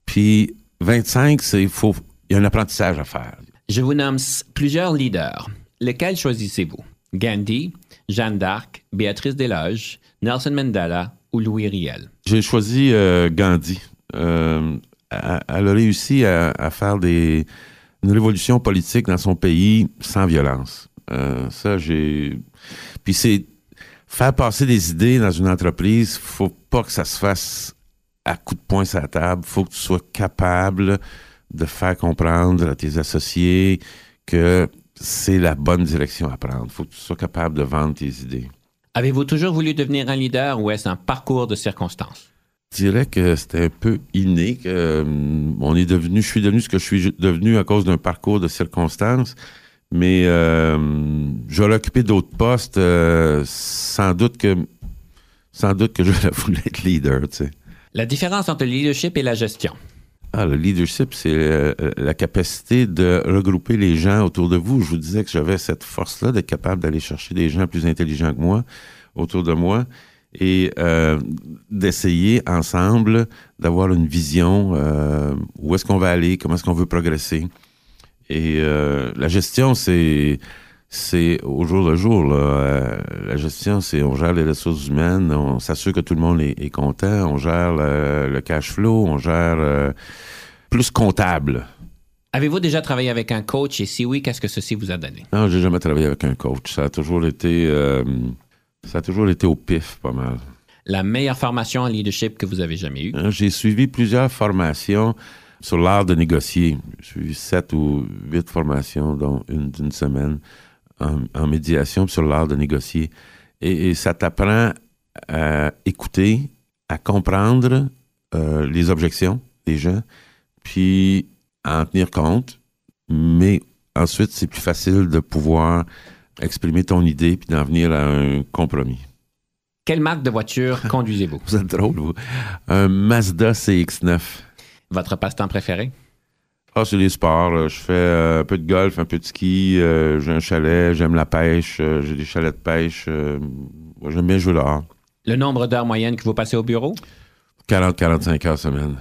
Puis 25, c'est il faut il y a un apprentissage à faire. Je vous nomme plusieurs leaders. Lequel choisissez-vous? Gandhi, Jeanne d'Arc, Béatrice Desloges, Nelson Mandela ou Louis Riel? J'ai choisi euh, Gandhi. Euh, elle elle a réussi à, à faire des, une révolution politique dans son pays sans violence. Euh, ça, j'ai. Puis c'est faire passer des idées dans une entreprise. Faut pas que ça se fasse à coups de poing sur la table. Faut que tu sois capable de faire comprendre à tes associés que c'est la bonne direction à prendre. Faut que tu sois capable de vendre tes idées. Avez-vous toujours voulu devenir un leader ou est-ce un parcours de circonstances? Je dirais que c'était un peu inné. Que, euh, on est devenu, je suis devenu ce que je suis devenu à cause d'un parcours de circonstances. Mais euh, j'aurais occupé d'autres postes. euh, sans doute que, sans doute que j'aurais voulu être leader. Tu sais. La différence entre le leadership et la gestion? Ah, le leadership, c'est euh, la capacité de regrouper les gens autour de vous. Je vous disais que j'avais cette force-là d'être capable d'aller chercher des gens plus intelligents que moi autour de moi et euh, d'essayer ensemble d'avoir une vision euh, où est-ce qu'on va aller, comment est-ce qu'on veut progresser. Et euh, la gestion, c'est c'est au jour le jour. Là. Euh, la gestion, c'est on gère les ressources humaines, on s'assure que tout le monde est, est content, on gère le, le cash flow, on gère euh, plus comptable. Avez-vous déjà travaillé avec un coach? Et si oui, qu'est-ce que ceci vous a donné? Non, j'ai jamais travaillé avec un coach. Ça a toujours été euh, ça a toujours été au pif, pas mal. La meilleure formation en leadership que vous avez jamais eue? Hein, J'ai suivi plusieurs formations sur l'art de négocier. J'ai suivi sept ou huit formations, dont une d'une semaine, en, en médiation sur l'art de négocier. Et, et ça t'apprend à écouter, à comprendre euh, les objections des gens, puis à en tenir compte, mais ensuite, c'est plus facile de pouvoir exprimer ton idée puis d'en venir à un compromis. Quelle marque de voiture conduisez-vous? Vous êtes drôle, vous. Un Mazda CX-9. Votre passe-temps préféré? Ah, c'est les sports. Je fais euh, un peu de golf, un peu de ski. euh, j'ai un chalet, j'aime la pêche. euh, j'ai des chalets de pêche. j'aime bien jouer dehors. Le nombre d'heures moyennes que vous passez au bureau? 40-45 heures semaine.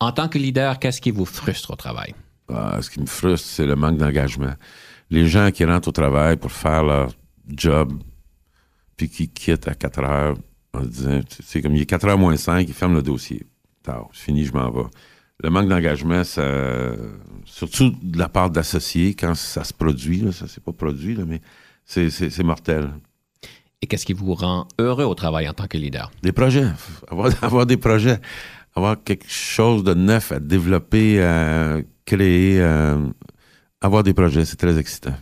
En tant que leader, qu'est-ce qui vous frustre au travail? Ah, ce qui me frustre, c'est le manque d'engagement. Les gens qui rentrent au travail pour faire leur job, puis qui quittent à 4 heures en disant, sais, comme il est 4 heures moins 5, ils ferment le dossier. Tard, c'est fini, je m'en vais. Le manque d'engagement, ça, surtout de la part d'associés, quand ça se produit, là, ça s'est pas produit, là, mais c'est, mortel. Et qu'est-ce qui vous rend heureux au travail en tant que leader? Des projets, avoir, avoir des projets, avoir quelque chose de neuf à développer, à créer, à avoir des projets, c'est très excitant.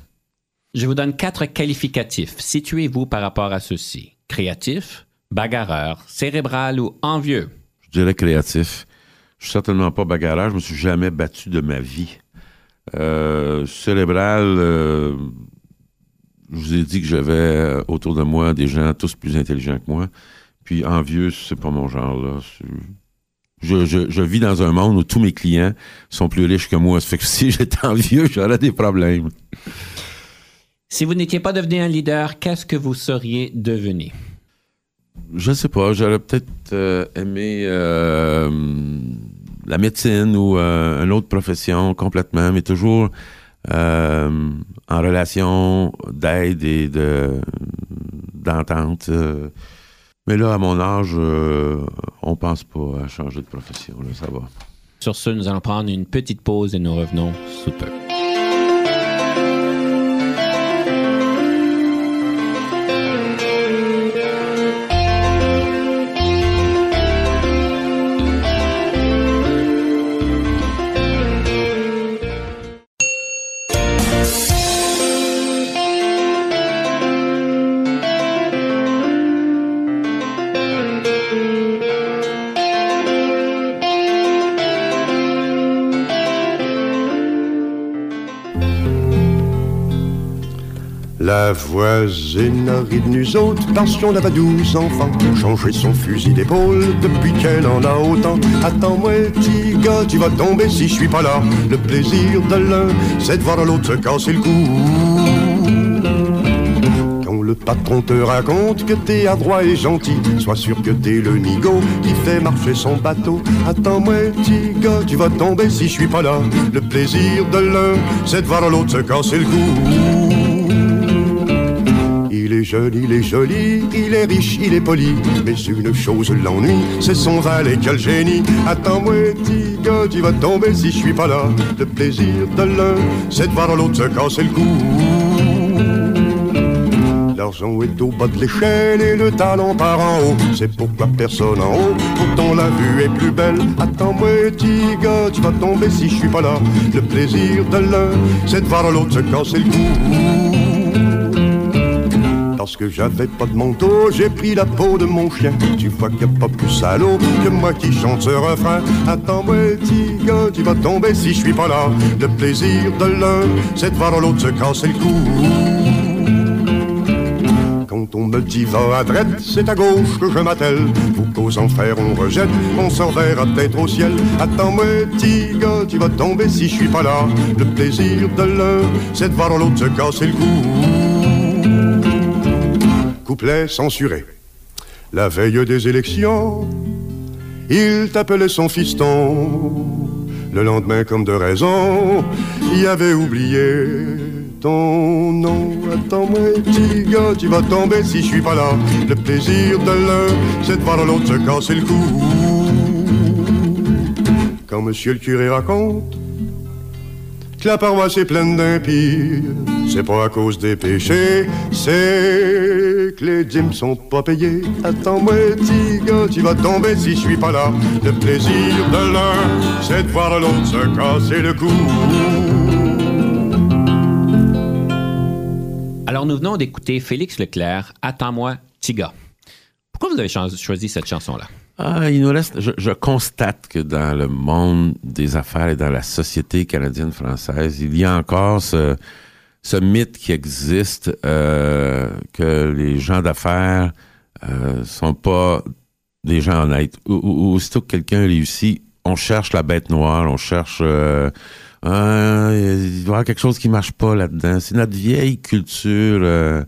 Je vous donne quatre qualificatifs. Situez-vous par rapport à ceux-ci. Créatif, bagarreur, cérébral ou envieux? Je dirais créatif. Je suis certainement pas bagarreur, je me suis jamais battu de ma vie. Euh, cérébral, euh, je vous ai dit que j'avais euh, autour de moi des gens tous plus intelligents que moi. Puis envieux, c'est pas mon genre là. Je vis dans un monde où tous mes clients sont plus riches que moi. Ça fait que si j'étais envieux, j'aurais des problèmes. Si vous n'étiez pas devenu un leader, qu'est-ce que vous seriez devenu? Je sais pas, j'aurais peut-être euh, aimé euh, la médecine ou euh, une autre profession complètement, mais toujours en relation d'aide et de d'entente. Mais là, à mon âge, on pense pas à changer de profession. Ça va. Sur ce, nous allons prendre une petite pause et nous revenons sous peu. Voisine de nous autres parce qu'on avait douze enfants. Changer son fusil d'épaule depuis qu'elle en a autant. Attends-moi, petit tu vas tomber si je suis pas là. Le plaisir de l'un, c'est de voir l'autre se casser le cou. Quand le patron te raconte que t'es adroit et gentil, sois sûr que t'es le nigo qui fait marcher son bateau. Attends-moi, petit tu vas tomber si je suis pas là. Le plaisir de l'un, c'est de voir l'autre se casser le cou. Jeune, il est joli, il est riche, il est poli. Mais une chose l'ennuie, c'est son valet le génie. Attends-moi, petit gars, tu vas tomber si je suis pas là. Le plaisir de l'un, c'est de voir l'autre se casser le cou. L'argent est au bas de l'échelle et le talent par en haut. C'est pourquoi personne en haut, pourtant la vue est plus belle. Attends-moi, gars, tu vas tomber si je suis pas là. Le plaisir de l'un, c'est de voir l'autre se casser le cou. Parce que j'avais pas de manteau, j'ai pris la peau de mon chien. Tu vois qu'il n'y a pas plus salaud que moi qui chante ce refrain. Attends-moi, petit gars, tu vas tomber si je suis pas là. Le plaisir de l'un, c'est de voir l'autre se casser le cou. Quand on me dit va à droite, c'est à gauche que je m'attelle. Vous qu'aux enfers on rejette, on s'en verra peut-être au ciel. Attends-moi, petit gars, tu vas tomber si je suis pas là. Le plaisir de l'un, c'est de voir l'autre se casser le cou. Couplet censuré. La veille des élections, il t'appelait son fiston. Le lendemain, comme de raison, il avait oublié ton nom. Attends-moi, petit gars, tu vas tomber si je suis pas là. Le plaisir de l'un, c'est de voir l'autre se casser le cou. Quand monsieur le curé raconte que la paroisse est pleine d'impies, c'est pas à cause des péchés, c'est que les dîmes sont pas payées. Attends-moi, gars, tu vas tomber si je suis pas là. Le plaisir de l'un, c'est de voir l'autre se casser le cou. Alors, nous venons d'écouter Félix Leclerc, Attends-moi, Tiga. Pourquoi vous avez cho- choisi cette chanson-là? Ah, il nous reste. Je, je constate que dans le monde des affaires et dans la société canadienne-française, il y a encore ce, ce mythe qui existe euh, que les gens d'affaires euh, sont pas des gens honnêtes. Ou, ou- aussitôt que quelqu'un réussit, on cherche la bête noire, on cherche. Euh, ah, il doit y avoir quelque chose qui marche pas là-dedans. C'est notre vieille culture euh,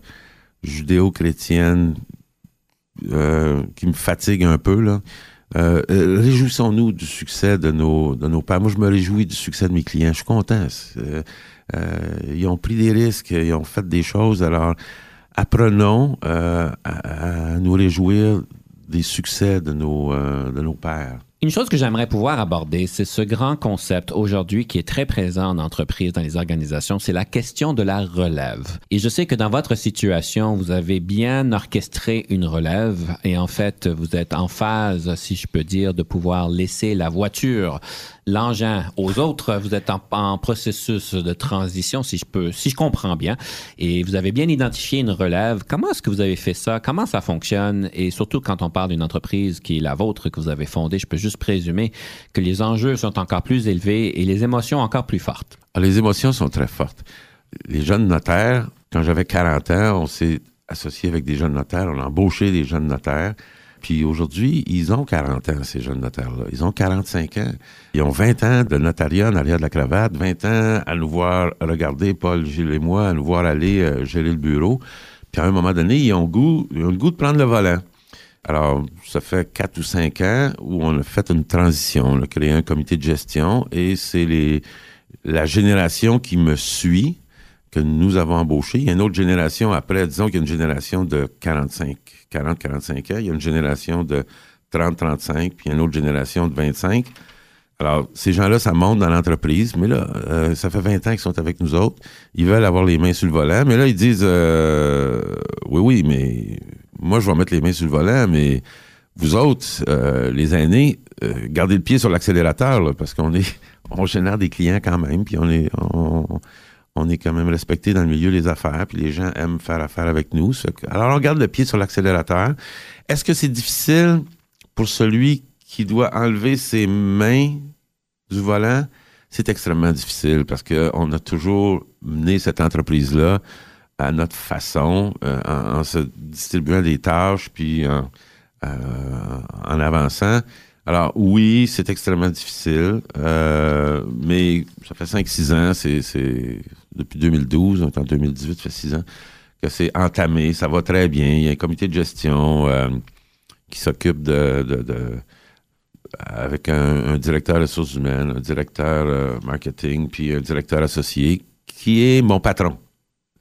judéo-chrétienne qui me fatigue un peu là. Réjouissons-nous du succès de nos de nos pères. Moi, je me réjouis du succès de mes clients. Je suis content. Ils ont pris des risques, ils ont fait des choses. Alors, apprenons euh, à, à nous réjouir des succès de nos euh, de nos pères. Une chose que j'aimerais pouvoir aborder, c'est ce grand concept aujourd'hui qui est très présent en entreprise, dans les organisations, c'est la question de la relève. Et je sais que dans votre situation, vous avez bien orchestré une relève et en fait, vous êtes en phase, si je peux dire, de pouvoir laisser la voiture, l'engin aux autres. Vous êtes en, processus de transition, si je peux, si je comprends bien. Et vous avez bien identifié une relève. Comment est-ce que vous avez fait ça? Comment ça fonctionne? Et surtout quand on parle d'une entreprise qui est la vôtre, que vous avez fondée, je peux juste présumer que les enjeux sont encore plus élevés et les émotions encore plus fortes. Alors, les émotions sont très fortes. Les jeunes notaires, quand j'avais 40 ans, on s'est associé avec des jeunes notaires, on a embauché des jeunes notaires. Puis aujourd'hui, ils ont 40 ans, ces jeunes notaires-là. Ils ont 45 ans. Ils ont 20 ans de notariat en arrière de la cravate, 20 ans à nous voir regarder, Paul, Gilles et moi, à nous voir aller euh, gérer le bureau. Puis à un moment donné, ils ont, goût, ils ont le goût de prendre le volant. Alors, ça fait quatre ou cinq ans où on a fait une transition. On a créé un comité de gestion et c'est la génération qui me suit que nous avons embauché. Il y a une autre génération après, disons qu'il y a une génération de 45, 40, 45 ans. Il y a une génération de 30, 35, puis il y a une autre génération de 25. Alors, ces gens-là, ça monte dans l'entreprise, mais là, euh, ça fait 20 ans qu'ils sont avec nous autres. Ils veulent avoir les mains sur le volant, mais là, ils disent, euh, oui, oui, mais moi, je vais mettre les mains sur le volant, mais vous autres, euh, les aînés, gardez le pied sur l'accélérateur, parce qu'on est, on génère des clients quand même, puis on est, on, on est quand même respecté dans le milieu des affaires, puis les gens aiment faire affaire avec nous. Alors, on garde le pied sur l'accélérateur. Est-ce que c'est difficile pour celui qui doit enlever ses mains du volant? C'est extrêmement difficile parce que on a toujours mené cette entreprise-là à notre façon, euh, en, en se distribuant des tâches, puis en, euh, en avançant. Alors oui, c'est extrêmement difficile, euh, mais ça fait 5-6 ans, c'est, depuis 2012, on est en 2018, ça fait 6 ans, que c'est entamé, ça va très bien. Il y a un comité de gestion euh, qui s'occupe de, de, de- avec un, un directeur ressources humaines, un directeur euh, marketing, puis un directeur associé, qui est mon patron.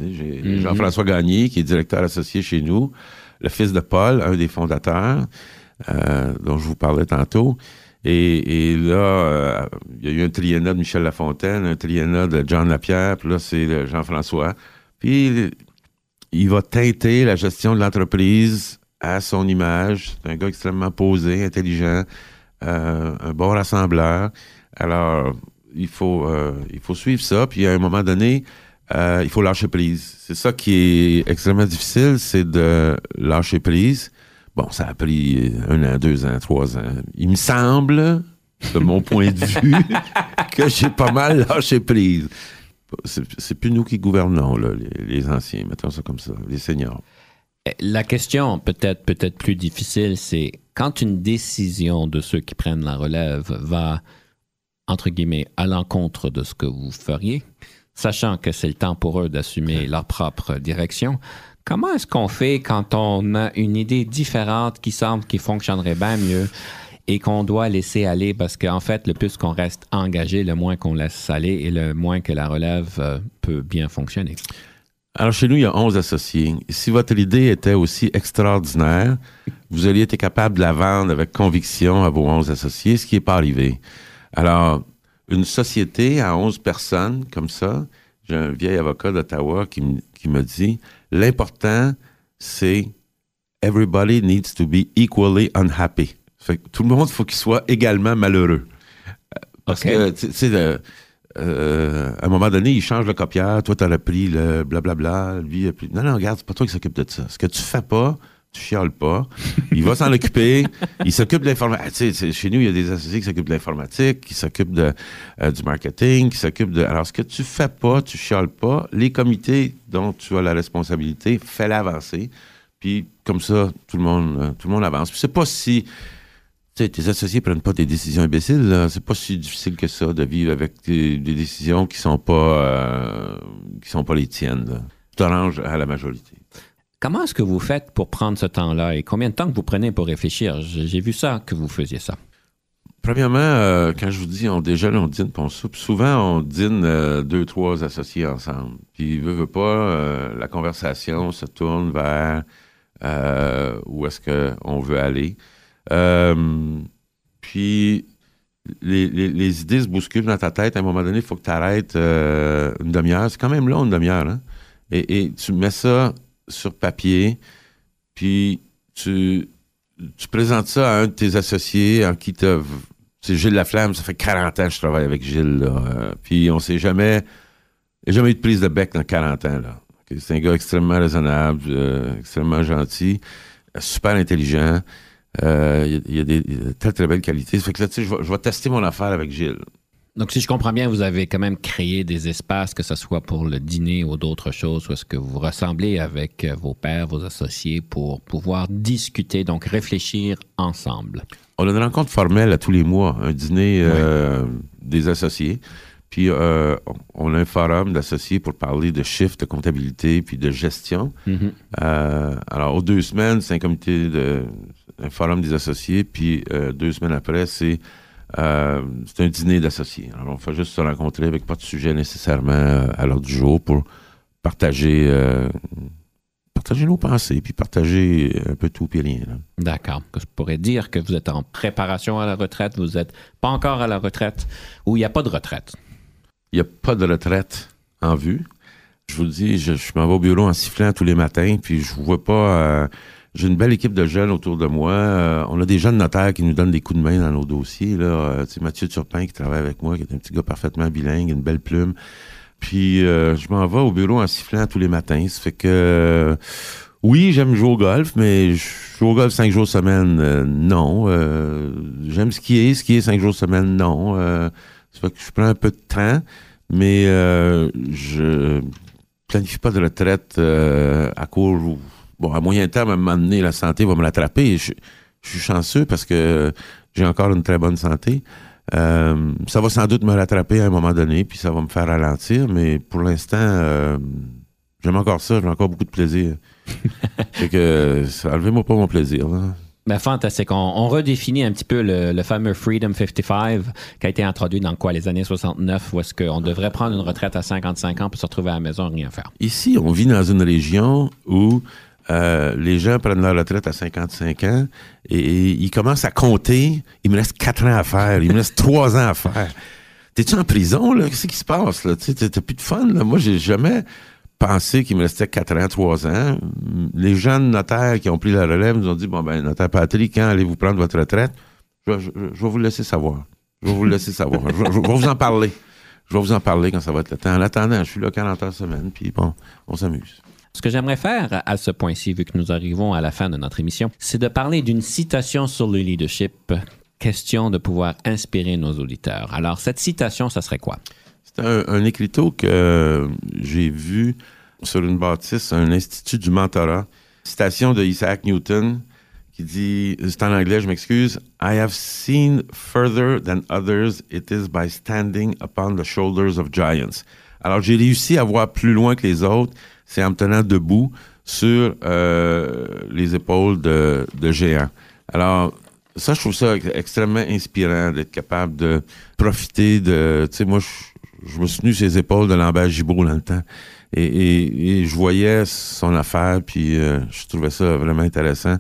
J'ai Mhm. Jean-François Gagné, qui est directeur associé chez nous, le fils de Paul, un des fondateurs, euh, dont je vous parlais tantôt. Et, là, euh, il y a eu un triennat de Michel Lafontaine, un triennat de John Lapierre, puis là, c'est Jean-François. Puis, il va teinter la gestion de l'entreprise à son image. C'est un gars extrêmement posé, intelligent, euh, un bon rassembleur. Alors, il faut, il faut suivre ça. Puis, à un moment donné, il faut lâcher prise. C'est ça qui est extrêmement difficile, c'est de lâcher prise. Bon, ça a pris un an, deux ans, trois ans. Il me semble, de mon point de vue, que j'ai pas mal lâché prise. C'est plus nous qui gouvernons, là, les, les anciens, mettons ça comme ça, les seniors. Eh, La question peut-être peut-être plus difficile, c'est quand une décision de ceux qui prennent la relève va entre guillemets à l'encontre de ce que vous feriez, sachant que c'est le temps pour eux d'assumer leur propre direction. Comment est-ce qu'on fait quand on a une idée différente qui semble qui fonctionnerait bien mieux et qu'on doit laisser aller parce qu'en fait, le plus qu'on reste engagé, le moins qu'on laisse aller et le moins que la relève euh, peut bien fonctionner. Alors, chez nous, il y a 11 associés. Si votre idée était aussi extraordinaire, vous auriez été capable de la vendre avec conviction à vos 11 associés, ce qui n'est pas arrivé. Alors, une société à 11 personnes comme ça, j'ai un vieil avocat d'Ottawa qui, me- qui me dit, l'important, c'est everybody needs to be equally unhappy. Fait que tout le monde, faut qu'il soit également malheureux. Euh, Parce que, tu sais, euh, à un moment donné, il change le copieur, toi, t'aurais pris le blablabla, lui, a pris... Non, non, regarde, c'est pas toi qui s'occupe de ça. Ce que tu fais pas, tu chiales pas. Il va s'en occuper. Il s'occupe de l'informatique. Sais, chez nous, il y a des associés qui s'occupent de l'informatique, qui s'occupent de, euh, du marketing, qui s'occupent de... Alors, ce que tu fais pas, tu chiales pas. Les comités dont tu as la responsabilité, fais l'avancer. Puis, comme ça, tout le monde, euh, tout le monde avance. Puis, c'est pas si... Tes associés prennent pas des décisions imbéciles. C'est pas si difficile que ça de vivre avec des, décisions qui sont pas euh, qui sont pas les tiennes. Tu t'arranges à la majorité. Comment est-ce que vous faites pour prendre ce temps-là et combien de temps que vous prenez pour réfléchir? J'ai vu ça, que vous faisiez ça. Premièrement, euh, quand je vous dis on déjeune, on dîne, on soupe, souvent on dîne euh, deux, trois associés ensemble. Puis, veut, veut pas, euh, la conversation se tourne vers où est-ce qu'on veut aller. Puis, les, idées se bousculent dans ta tête. À un moment donné, il faut que tu arrêtes une demi-heure. C'est quand même long, une demi-heure. Hein? Et tu mets ça sur papier, puis tu, tu présentes ça à un de tes associés en qui t'as... C'est Gilles Laflamme, ça fait 40 ans que je travaille avec Gilles. Euh, puis on s'est jamais... Il jamais eu de prise de bec dans 40 ans. Là. C'est un gars extrêmement raisonnable, euh, extrêmement gentil, euh, super intelligent. Il a- des très, très belles qualités. Ça fait que là, tu sais, je vais tester mon affaire avec Gilles. Donc, si je comprends bien, vous avez quand même créé des espaces, que ce soit pour le dîner ou d'autres choses, où est-ce que vous ressemblez avec euh, vos pairs, vos associés, pour pouvoir discuter, donc réfléchir ensemble? On a une rencontre formelle à tous les mois, un dîner euh, des associés. Puis euh, on a un forum d'associés pour parler de chiffres, de comptabilité, puis de gestion. Mhm. Euh, alors, aux deux semaines, c'est un comité de un forum des associés, puis deux semaines après, c'est euh, c'est un dîner d'associés. Alors, on fait juste se rencontrer avec pas de sujet nécessairement euh, à l'ordre du jour pour partager euh, partager nos pensées, puis partager un peu tout puis rien. D'accord. Je pourrais dire que vous êtes en préparation à la retraite, vous n'êtes pas encore à la retraite, ou il n'y a pas de retraite? Il n'y a pas de retraite en vue. Je vous le dis, je, je m'en vais au bureau en sifflant tous les matins, puis je vois pas. euh, j'ai une belle équipe de jeunes autour de moi. Euh, on a des jeunes notaires qui nous donnent des coups de main dans nos dossiers. Là. Euh, tu sais, Mathieu Turpin qui travaille avec moi, qui est un petit gars parfaitement bilingue, une belle plume. Puis euh, je m'en vais au bureau en sifflant tous les matins. Ça fait que euh, oui, j'aime jouer au golf, mais je joue au golf cinq jours semaine, non. J'aime skier, skier cinq jours semaine, non. Ça fait que je prends un peu de temps, mais je planifie pas de retraite à court ou bon à moyen terme. À un moment donné, la santé va me rattraper. Je, je suis chanceux parce que j'ai encore une très bonne santé. Euh, ça va sans doute me rattraper à un moment donné, puis ça va me faire ralentir, mais pour l'instant, euh, j'aime encore ça, j'ai encore beaucoup de plaisir. fait que, ça- enlevez-moi pas mon plaisir. là. Ben, fantastique. On, on redéfinit un petit peu le, le fameux Freedom 55 qui a été introduit dans quoi, les années 69, où est-ce qu'on devrait prendre une retraite à 55 ans pour se retrouver à la maison et rien faire. Ici, on vit dans une région où euh, les gens prennent leur retraite à 55 ans et, ils commencent à compter. Il me reste 4 ans à faire. Il me reste 3 ans à faire. T'es-tu en prison, là? Qu'est-ce qui se passe, là? T'as plus de fun, là? Moi, j'ai jamais pensé qu'il me restait 4 ans, 3 ans. Les jeunes notaires qui ont pris la relève nous ont dit, bon, ben, notaire Patrick, quand allez-vous prendre votre retraite? Je, vais- vous laisser savoir. Je vais vous laisser savoir. Je, je vais vous en parler. Je vais vous en parler quand ça va être le temps. En attendant, je suis là 40 heures semaine, puis bon, on s'amuse. Ce que j'aimerais faire à ce point-ci, vu que nous arrivons à la fin de notre émission, c'est de parler d'une citation sur le leadership, question de pouvoir inspirer nos auditeurs. Alors, cette citation, ça serait quoi? C'est un, un que euh, j'ai vu sur une bâtisse, un institut du mentorat. Citation de Isaac Newton qui dit, c'est en anglais, je m'excuse, I have seen further than others, it is by standing upon the shoulders of giants. Alors, j'ai réussi à voir plus loin que les autres, c'est en me tenant debout sur euh, les épaules de, géants. Alors, ça, je trouve ça ex- extrêmement inspirant d'être capable de profiter de. Tu sais, moi, je, me suis tenu sur les épaules de Lambert Gibault dans le temps. Et je voyais son affaire, puis euh, je trouvais ça vraiment intéressant.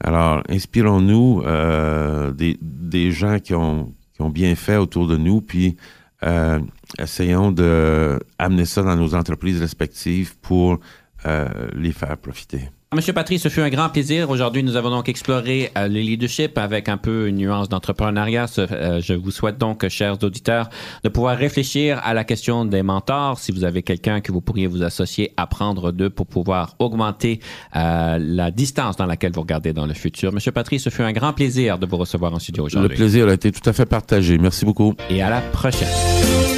Alors, inspirons-nous euh, des, des gens qui ont, qui ont bien fait autour de nous, puis euh, essayons de amener ça dans nos entreprises respectives pour euh, les faire profiter. Monsieur Patrice, ce fut un grand plaisir. Aujourd'hui, nous avons donc exploré euh, le leadership avec un peu une nuance d'entrepreneuriat. Euh, je vous souhaite donc, chers auditeurs, de pouvoir réfléchir à la question des mentors. Si vous avez quelqu'un que vous pourriez vous associer, apprendre d'eux pour pouvoir augmenter euh, la distance dans laquelle vous regardez dans le futur. Monsieur Patrice, ce fut un grand plaisir de vous recevoir en studio Le aujourd'hui. plaisir a été tout à fait partagé. Merci beaucoup. Et à la prochaine.